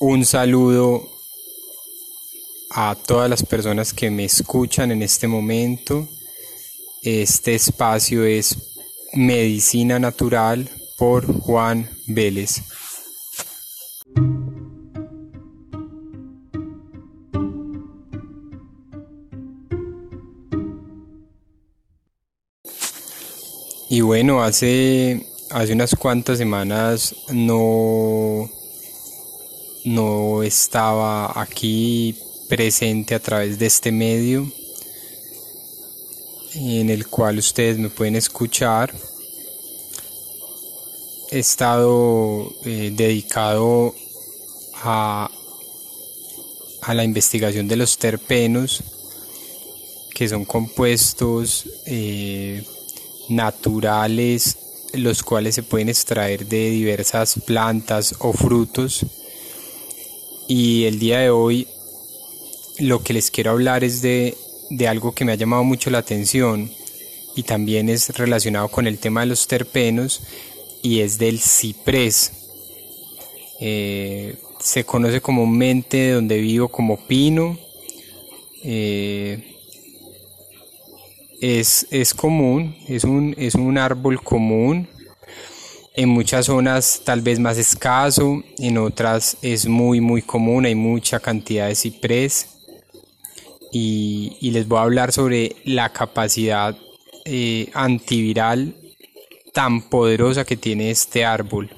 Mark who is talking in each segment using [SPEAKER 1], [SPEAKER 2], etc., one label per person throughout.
[SPEAKER 1] un saludo a todas las personas que me escuchan en este momento. Este espacio es Medicina Natural por Juan Vélez. Y bueno, hace, hace unas cuantas semanas no, no estaba aquí presente a través de este medio en el cual ustedes me pueden escuchar. He estado eh, dedicado a, a la investigación de los terpenos, que son compuestos eh, naturales los cuales se pueden extraer de diversas plantas o frutos y el día de hoy lo que les quiero hablar es de, algo que me ha llamado mucho la atención y también es relacionado con el tema de los terpenos y es del ciprés. Eh, se conoce comúnmente donde vivo como pino. Eh, es, es común, es un, es un árbol común. En muchas zonas tal vez más escaso, en otras es muy muy común, hay mucha cantidad de ciprés. Y, les voy a hablar sobre la capacidad eh, antiviral tan poderosa que tiene este árbol.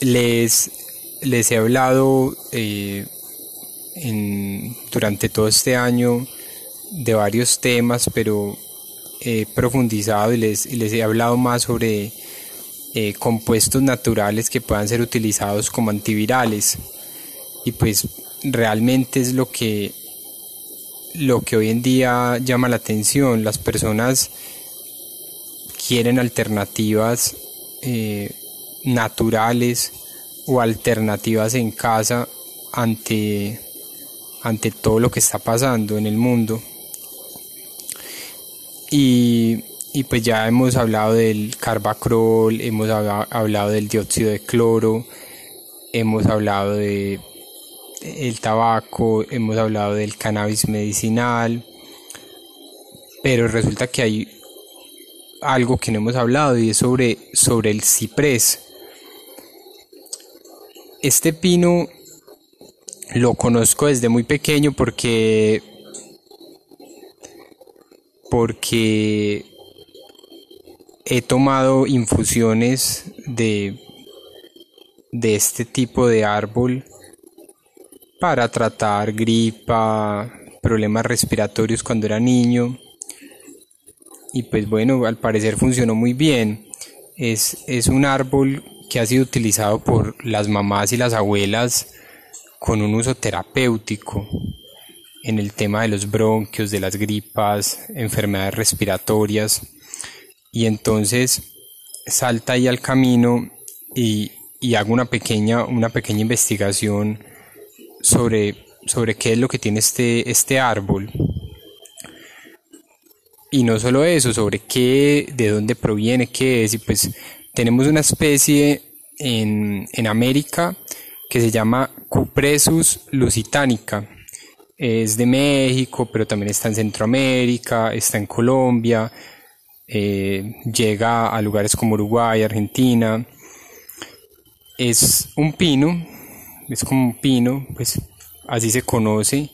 [SPEAKER 1] Les, les he hablado eh, durante todo este año de varios temas, pero he profundizado y les, he hablado más sobre eh, compuestos naturales que puedan ser utilizados como antivirales. Y pues realmente es lo que, lo que hoy en día llama la atención. Las personas quieren alternativas eh, naturales o alternativas en casa ante, ante todo lo que está pasando en el mundo. Y, pues ya hemos hablado del carbacrol, hemos hablado del dióxido de cloro, hemos hablado de el tabaco, hemos hablado del cannabis medicinal, pero resulta que hay algo que no hemos hablado y es sobre, sobre el ciprés. Este pino lo conozco desde muy pequeño porque porque he tomado infusiones de de este tipo de árbol para tratar gripa, problemas respiratorios cuando era niño. Y pues bueno, al parecer funcionó muy bien. Es, es un árbol que ha sido utilizado por las mamás y las abuelas con un uso terapéutico en el tema de los bronquios, de las gripas, enfermedades respiratorias. Y entonces salta ahí al camino y, hago una pequeña, una pequeña investigación sobre, sobre qué es lo que tiene este, este árbol. Y no solo eso, sobre qué, de dónde proviene, qué es, y pues tenemos una especie en, América que se llama Cupresus lusitanica. Es de México, pero también está en Centroamérica, está en Colombia, eh, llega a lugares como Uruguay, Argentina. Es un pino, es como un pino, pues así se conoce.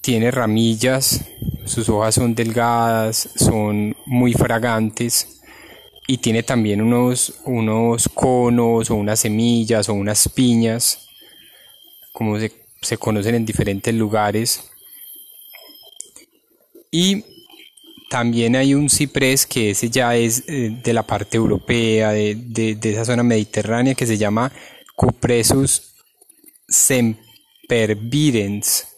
[SPEAKER 1] Tiene ramillas, sus hojas son delgadas, son muy fragantes y tiene también unos, unos conos o unas semillas o unas piñas, como se, se conocen en diferentes lugares. Y también hay un ciprés que ese ya es eh, de la parte europea, de, de, de esa zona mediterránea, que se llama Cupressus sempervirens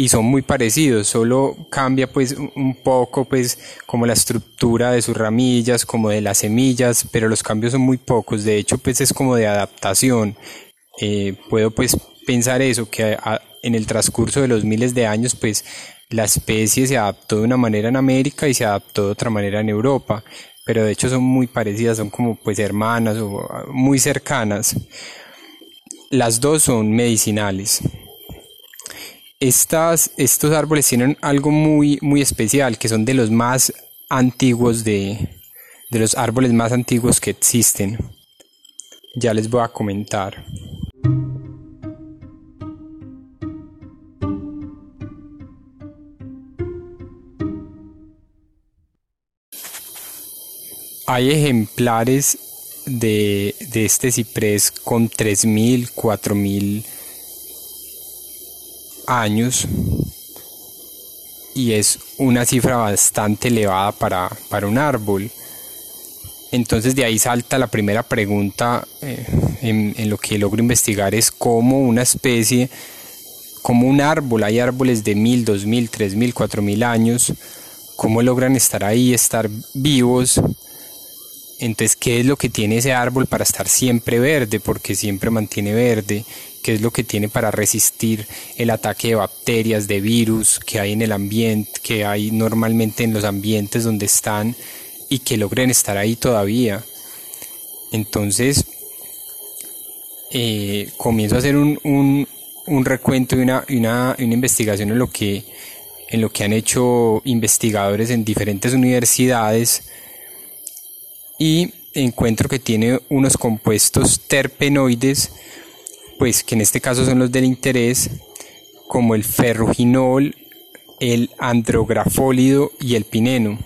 [SPEAKER 1] y son muy parecidos, solo cambia pues un poco pues como la estructura de sus ramillas, como de las semillas, pero los cambios son muy pocos, de hecho pues es como de adaptación. Eh, puedo pues pensar eso, que en el transcurso de los miles de años, pues la especie se adaptó de una manera en América y se adaptó de otra manera en Europa, pero de hecho son muy parecidas, son como pues hermanas o muy cercanas. Las dos son medicinales. Estas, estos árboles tienen algo muy, muy especial, que son de los más antiguos de, de los árboles más antiguos que existen. Ya les voy a comentar. Hay ejemplares de, de este ciprés con 3.000, 4.000 años y es una cifra bastante elevada para, para un árbol. Entonces de ahí salta la primera pregunta eh, en, lo que logro investigar es cómo una especie, como un árbol, hay árboles de mil, dos mil, tres mil, cuatro mil años, cómo logran estar ahí, estar vivos. Entonces, ¿qué es lo que tiene ese árbol para estar siempre verde? Porque siempre mantiene verde. ¿Qué es lo que tiene para resistir el ataque de bacterias, de virus que hay en el ambiente, que hay normalmente en los ambientes donde están? y que logren estar ahí todavía. Entonces, eh, comienzo a hacer un, recuento y una, una, una, investigación en lo, que, en lo que han hecho investigadores en diferentes universidades y encuentro que tiene unos compuestos terpenoides, pues que en este caso son los del interés, como el ferruginol, el andrografólido y el pineno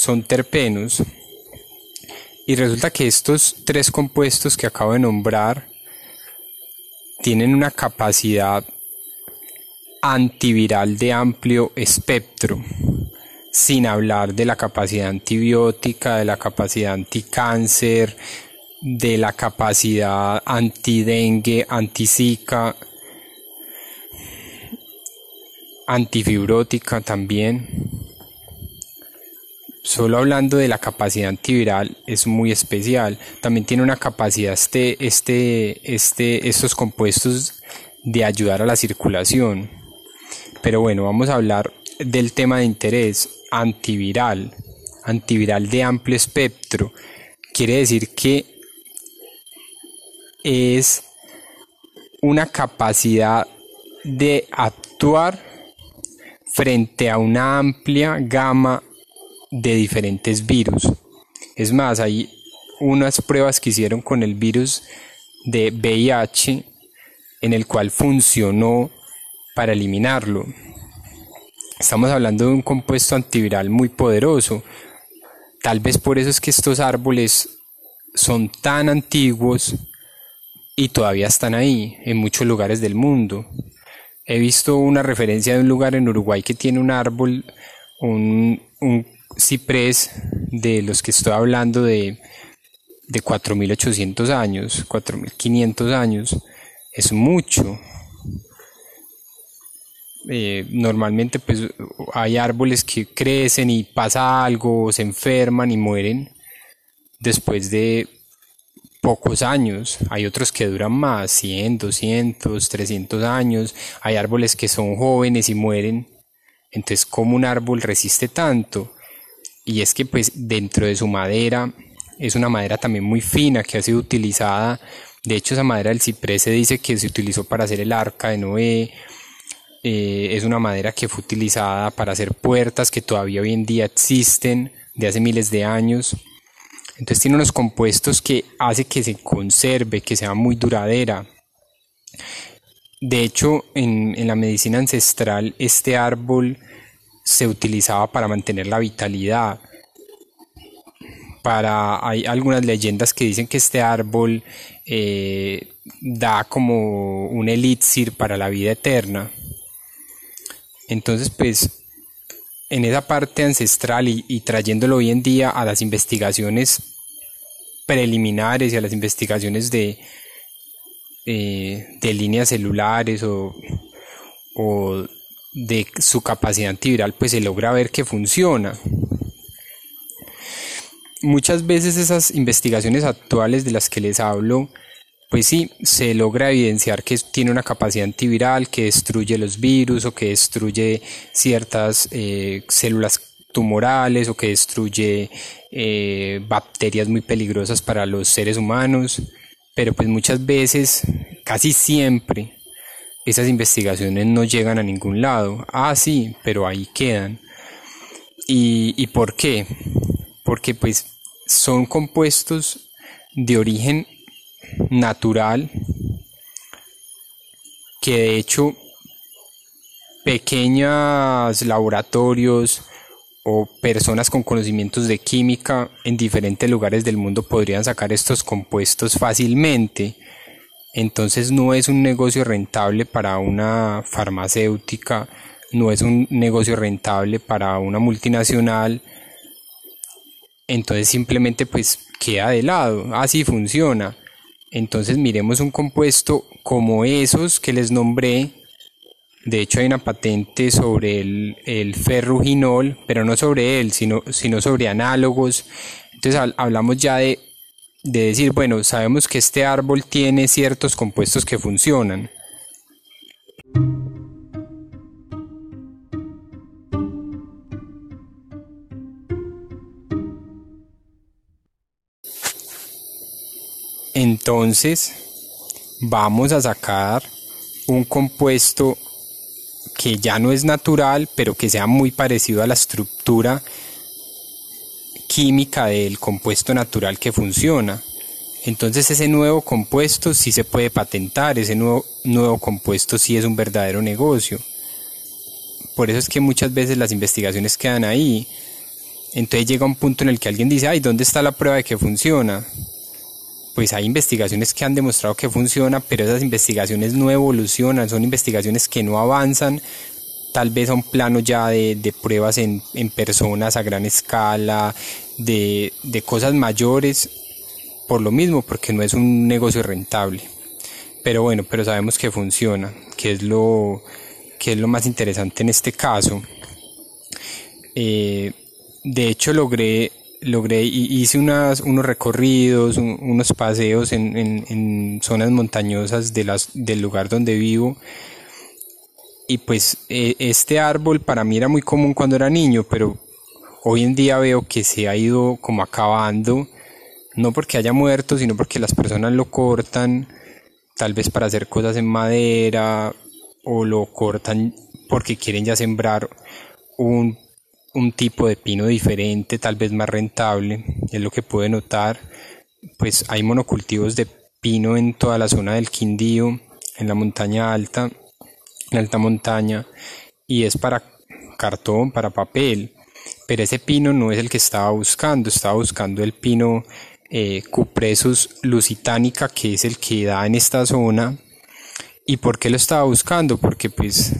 [SPEAKER 1] son terpenos. Y resulta que estos tres compuestos que acabo de nombrar tienen una capacidad antiviral de amplio espectro, sin hablar de la capacidad antibiótica, de la capacidad anticáncer, de la capacidad antidengue, antizika, antifibrótica también solo hablando de la capacidad antiviral es muy especial. También tiene una capacidad este, este, este, estos compuestos de ayudar a la circulación. Pero bueno, vamos a hablar del tema de interés antiviral. Antiviral de amplio espectro. Quiere decir que es una capacidad de actuar frente a una amplia gama de diferentes virus. Es más, hay unas pruebas que hicieron con el virus de VIH en el cual funcionó para eliminarlo. Estamos hablando de un compuesto antiviral muy poderoso. Tal vez por eso es que estos árboles son tan antiguos y todavía están ahí en muchos lugares del mundo. He visto una referencia de un lugar en Uruguay que tiene un árbol, un, un ciprés de los que estoy hablando de, de 4.800 años, 4.500 años, es mucho. Eh, normalmente pues hay árboles que crecen y pasa algo, se enferman y mueren después de pocos años. Hay otros que duran más, 100, 200, 300 años. Hay árboles que son jóvenes y mueren. Entonces, ¿cómo un árbol resiste tanto? y es que pues dentro de su madera es una madera también muy fina que ha sido utilizada de hecho esa madera del ciprés se dice que se utilizó para hacer el arca de Noé eh, es una madera que fue utilizada para hacer puertas que todavía hoy en día existen de hace miles de años entonces tiene unos compuestos que hace que se conserve que sea muy duradera de hecho en, la medicina ancestral este árbol se utilizaba para mantener la vitalidad. Para, hay algunas leyendas que dicen que este árbol eh, da como un elixir para la vida eterna. Entonces, pues, en esa parte ancestral y, trayéndolo hoy en día a las investigaciones preliminares y a las investigaciones de, eh, de líneas celulares o, o de su capacidad antiviral, pues se logra ver que funciona. Muchas veces esas investigaciones actuales de las que les hablo pues sí, se logra evidenciar que tiene una capacidad antiviral, que destruye los virus o que destruye ciertas eh, células tumorales o que destruye eh, bacterias muy peligrosas para los seres humanos, pero pues muchas veces, casi siempre, esas investigaciones no llegan a ningún lado. Ah, sí, pero ahí quedan. ¿Y, y por qué? Porque pues son compuestos de origen natural que de hecho pequeños laboratorios o personas con conocimientos de química en diferentes lugares del mundo podrían sacar estos compuestos fácilmente. Entonces no es un negocio rentable para una farmacéutica, no es un negocio rentable para una multinacional. Entonces simplemente pues queda de lado, así funciona. Entonces miremos un compuesto como esos que les nombré. De hecho hay una patente sobre el, ferruginol, pero no sobre él, sino, sino sobre análogos. Entonces hablamos ya de, de decir, bueno, sabemos que este árbol tiene ciertos compuestos que funcionan. Entonces vamos a sacar un compuesto que ya no es natural, pero que sea muy parecido a la estructura química del compuesto natural que funciona. Entonces ese nuevo compuesto sí se puede patentar, ese nuevo, nuevo compuesto sí es un verdadero negocio. Por eso es que muchas veces las investigaciones quedan ahí. Entonces llega un punto en el que alguien dice, ay, ¿dónde está la prueba de que funciona? Pues hay investigaciones que han demostrado que funciona, pero esas investigaciones no evolucionan, son investigaciones que no avanzan tal vez a un plano ya de, pruebas en, personas a gran escala, de, cosas mayores, por lo mismo, porque no es un negocio rentable. Pero bueno, pero sabemos que funciona, que es lo, que es lo más interesante en este caso. Eh, de hecho, logré logré, hice unas, unos recorridos, unos paseos en, en, zonas montañosas de las, del lugar donde vivo. Y pues e, este árbol para mí era muy común cuando era niño, pero hoy en día veo que se ha ido como acabando, no porque haya muerto, sino porque las personas lo cortan, tal vez para hacer cosas en madera, o lo cortan porque quieren ya sembrar un un tipo de pino diferente, tal vez más rentable, es lo que puede notar. Pues hay monocultivos de pino en toda la zona del Quindío, en la montaña alta, en alta montaña, y es para cartón, para papel. Pero ese pino no es el que estaba buscando, estaba buscando el pino eh, Cupresus lusitanica, que es el que da en esta zona. ¿Y por qué lo estaba buscando? Porque pues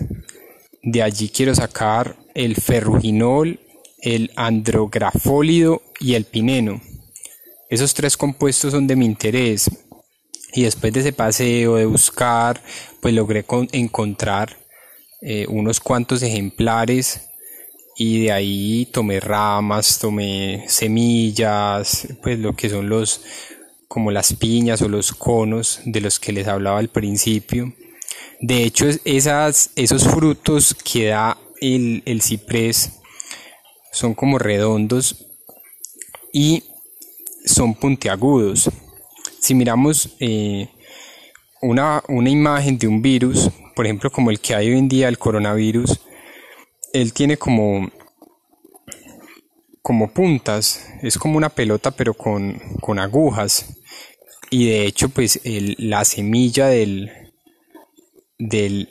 [SPEAKER 1] de allí quiero sacar el ferruginol, el andrografólido y el pineno. Esos tres compuestos son de mi interés. Y después de ese paseo de buscar, pues logré encontrar eh, unos cuantos ejemplares y de ahí tomé ramas, tomé semillas, pues lo que son los como las piñas o los conos de los que les hablaba al principio. De hecho, esas, esos frutos que da el, ciprés son como redondos y son puntiagudos. Si miramos eh, una, una, imagen de un virus, por ejemplo como el que hay hoy en día, el coronavirus, él tiene como, como puntas, es como una pelota pero con, con agujas. Y de hecho pues la semilla del, del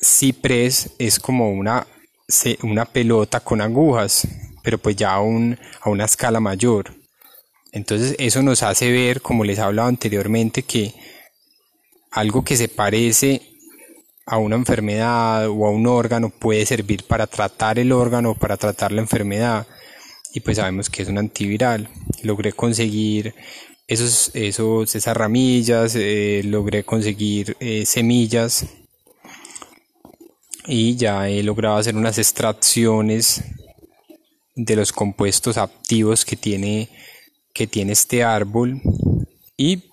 [SPEAKER 1] ciprés es como una una pelota con agujas, pero pues ya a, a una escala mayor. Entonces eso nos hace ver, como les he hablado anteriormente, que algo que se parece a una enfermedad o a un órgano puede servir para tratar el órgano o para tratar la enfermedad. Y pues sabemos que es un antiviral. Logré conseguir esos, esos, esas ramillas, eh, logré conseguir eh, semillas y ya he logrado hacer unas extracciones de los compuestos activos que tiene, que tiene este árbol y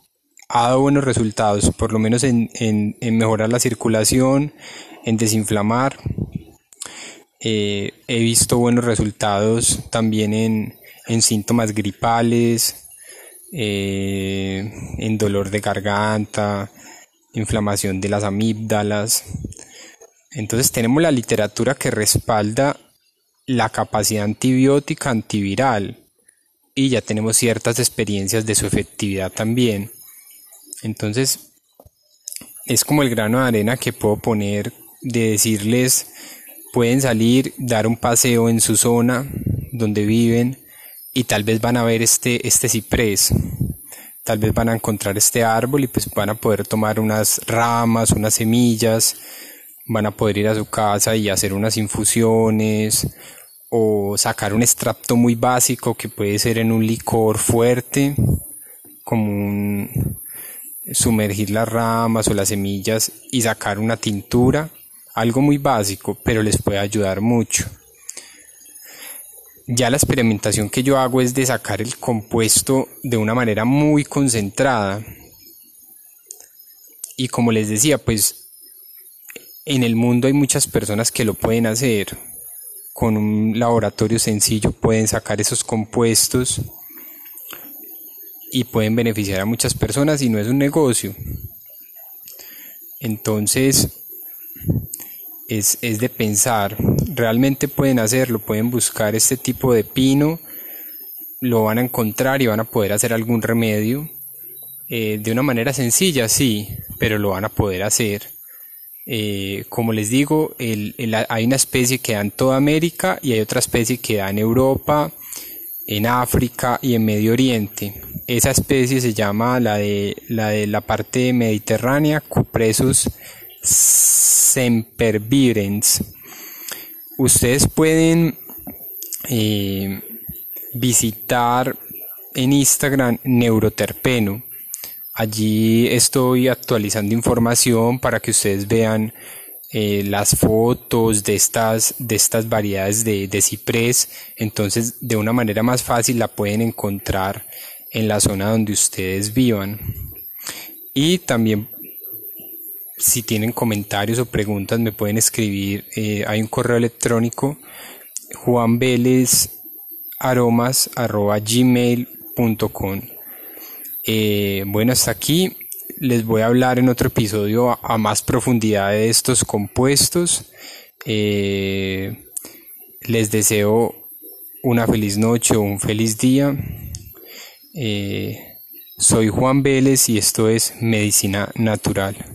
[SPEAKER 1] ha dado buenos resultados, por lo menos en, mejorar la circulación, en desinflamar. Eh, he visto buenos resultados también en, síntomas gripales, eh, en dolor de garganta, inflamación de las amígdalas. Entonces tenemos la literatura que respalda la capacidad antibiótica antiviral y ya tenemos ciertas experiencias de su efectividad también. Entonces es como el grano de arena que puedo poner de decirles pueden salir, dar un paseo en su zona donde viven y tal vez van a ver este, este ciprés tal vez van a encontrar este árbol y pues van a poder tomar unas ramas, unas semillas, van a poder ir a su casa y hacer unas infusiones o sacar un extracto muy básico que puede ser en un licor fuerte, como un, sumergir las ramas o las semillas y sacar una tintura, algo muy básico, pero les puede ayudar mucho. Ya la experimentación que yo hago es de sacar el compuesto de una manera muy concentrada. Y como les decía, pues en el mundo hay muchas personas que lo pueden hacer. Con un laboratorio sencillo pueden sacar esos compuestos y pueden beneficiar a muchas personas y no es un negocio. Entonces, es, es de pensar, realmente pueden hacerlo, pueden buscar este tipo de pino, lo van a encontrar y van a poder hacer algún remedio. Eh, de una manera sencilla, sí, pero lo van a poder hacer. Eh, como les digo, hay una especie que da en toda América y hay otra especie que da en Europa, en África y en Medio Oriente. Esa especie se llama la de la, de la parte mediterránea, Cupresus sempervirens. Ustedes pueden eh, visitar en Instagram Neuroterpeno. Allí estoy actualizando información para que ustedes vean eh, las fotos de estas, de estas variedades de, ciprés. Entonces, de una manera más fácil la pueden encontrar en la zona donde ustedes vivan. Y también si tienen comentarios o preguntas me pueden escribir. Eh, hay un correo electrónico juanvelezaromas.gmail.com eh, Bueno, hasta aquí. Les voy a hablar en otro episodio a, más profundidad de estos compuestos. Eh, les deseo una feliz noche o un feliz día. soy Juan Vélez y esto es Medicina Natural.